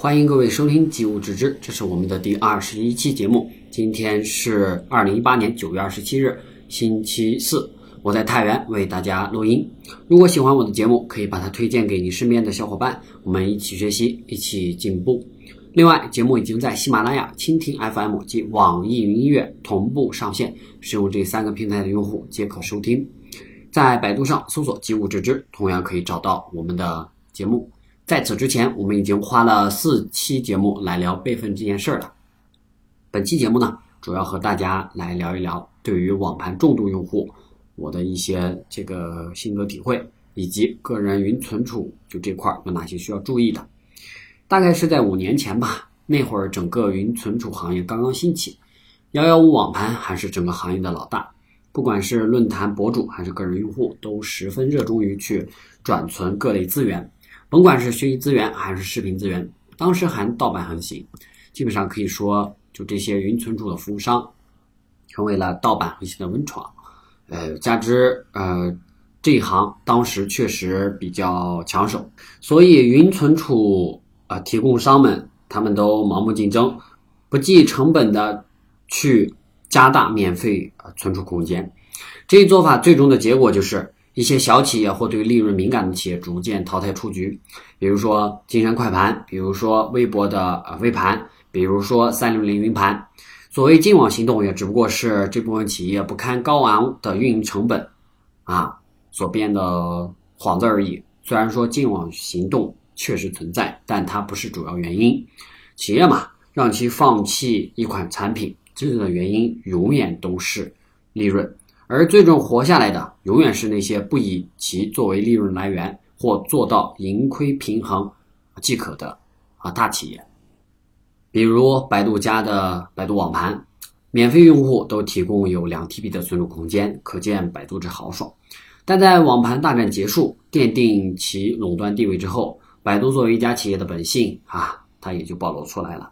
欢迎各位收听《机务之知》，这是我们的第二十一期节目。今天是二零一八年九月二十七日，星期四，我在太原为大家录音。如果喜欢我的节目，可以把它推荐给你身边的小伙伴，我们一起学习，一起进步。另外，节目已经在喜马拉雅、蜻蜓 FM 及网易云音乐同步上线，使用这三个平台的用户皆可收听。在百度上搜索“机务之知”，同样可以找到我们的节目。在此之前，我们已经花了四期节目来聊备份这件事儿了。本期节目呢，主要和大家来聊一聊对于网盘重度用户我的一些这个心得体会，以及个人云存储就这块有哪些需要注意的。大概是在五年前吧，那会儿整个云存储行业刚刚兴起，幺幺五网盘还是整个行业的老大。不管是论坛博主还是个人用户，都十分热衷于去转存各类资源。甭管是学习资源还是视频资源，当时还盗版横行，基本上可以说，就这些云存储的服务商，成为了盗版横行的温床。呃，加之呃这一行当时确实比较抢手，所以云存储啊提供商们他们都盲目竞争，不计成本的去加大免费啊存储空间。这一做法最终的结果就是。一些小企业或对利润敏感的企业逐渐淘汰出局，比如说金山快盘，比如说微博的呃微盘，比如说三六零云盘。所谓净网行动，也只不过是这部分企业不堪高昂的运营成本啊所编的幌子而已。虽然说净网行动确实存在，但它不是主要原因。企业嘛，让其放弃一款产品，真正的原因永远都是利润。而最终活下来的，永远是那些不以其作为利润来源或做到盈亏平衡即可的啊大企业。比如百度家的百度网盘，免费用户都提供有两 TB 的存储空间，可见百度之豪爽。但在网盘大战结束、奠定其垄断地位之后，百度作为一家企业的本性啊，它也就暴露出来了。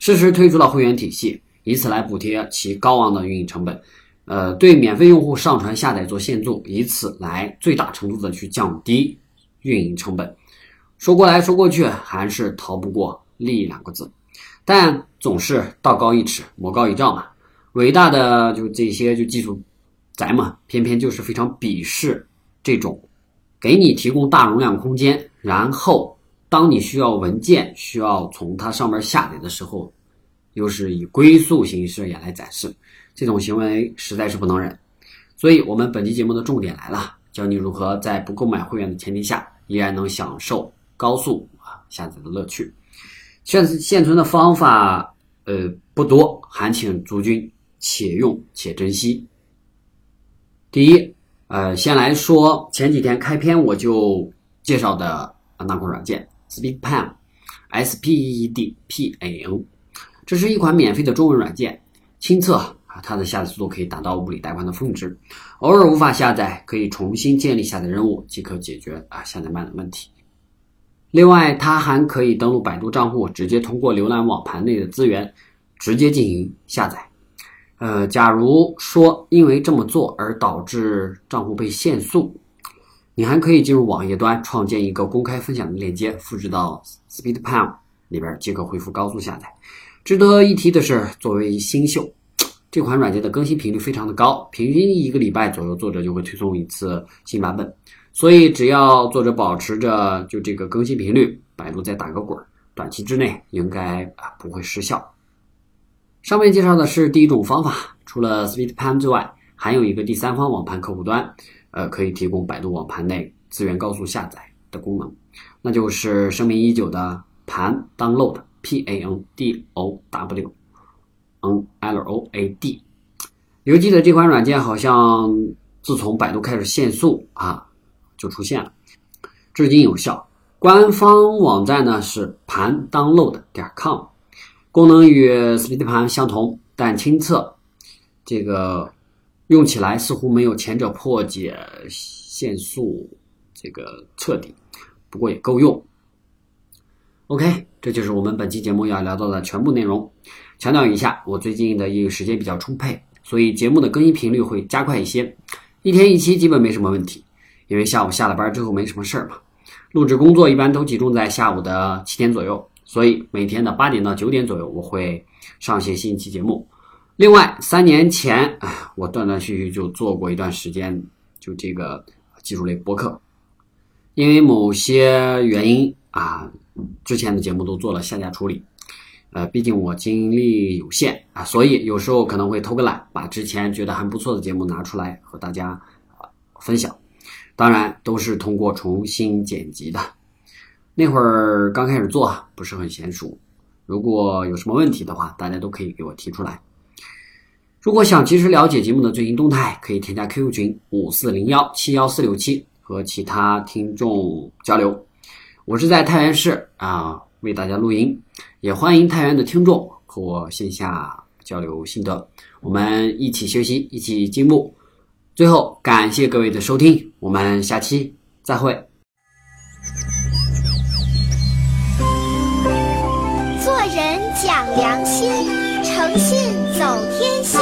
适时推出了会员体系，以此来补贴其高昂的运营成本。呃，对免费用户上传下载做限速，以此来最大程度的去降低运营成本。说过来说过去，还是逃不过利益两个字。但总是道高一尺，魔高一丈嘛。伟大的就这些就技术宅嘛，偏偏就是非常鄙视这种给你提供大容量空间，然后当你需要文件需要从它上面下载的时候，又是以龟速形式也来展示。这种行为实在是不能忍，所以我们本期节目的重点来了，教你如何在不购买会员的前提下，依然能享受高速啊下载的乐趣。现现存的方法呃不多，还请诸君且用且珍惜。第一，呃，先来说前几天开篇我就介绍的那款软件 SpeedPan，S P E D P A N，这是一款免费的中文软件，亲测。它的下载速度可以达到物理带宽的峰值，偶尔无法下载，可以重新建立下载任务即可解决啊下载慢的问题。另外，它还可以登录百度账户，直接通过浏览网盘内的资源，直接进行下载。呃，假如说因为这么做而导致账户被限速，你还可以进入网页端创建一个公开分享的链接，复制到 SpeedPal 里边即可恢复高速下载。值得一提的是，作为新秀。这款软件的更新频率非常的高，平均一个礼拜左右，作者就会推送一次新版本。所以只要作者保持着就这个更新频率，百度再打个滚，短期之内应该啊不会失效。上面介绍的是第一种方法，除了 SpeedPan 之外，还有一个第三方网盘客户端，呃，可以提供百度网盘内资源高速下载的功能，那就是声名已久的盘 Download，P A N D O W。N L O A D，犹记得这款软件好像自从百度开始限速啊，就出现了，至今有效。官方网站呢是盘 download 点 com，功能与 Speed 盘相同，但亲测这个用起来似乎没有前者破解限速这个彻底，不过也够用。OK，这就是我们本期节目要聊到的全部内容。强调一下，我最近的一个时间比较充沛，所以节目的更新频率会加快一些，一天一期基本没什么问题。因为下午下了班之后没什么事儿嘛，录制工作一般都集中在下午的七点左右，所以每天的八点到九点左右，我会上线新一期节目。另外，三年前，哎，我断断续续就做过一段时间，就这个技术类播客，因为某些原因啊，之前的节目都做了下架处理。呃，毕竟我精力有限啊，所以有时候可能会偷个懒，把之前觉得还不错的节目拿出来和大家分享。当然，都是通过重新剪辑的。那会儿刚开始做，不是很娴熟。如果有什么问题的话，大家都可以给我提出来。如果想及时了解节目的最新动态，可以添加 QQ 群五四零幺七幺四六七和其他听众交流。我是在太原市啊。为大家录音，也欢迎太原的听众和我线下交流心得，我们一起学习，一起进步。最后，感谢各位的收听，我们下期再会。做人讲良心，诚信走天下。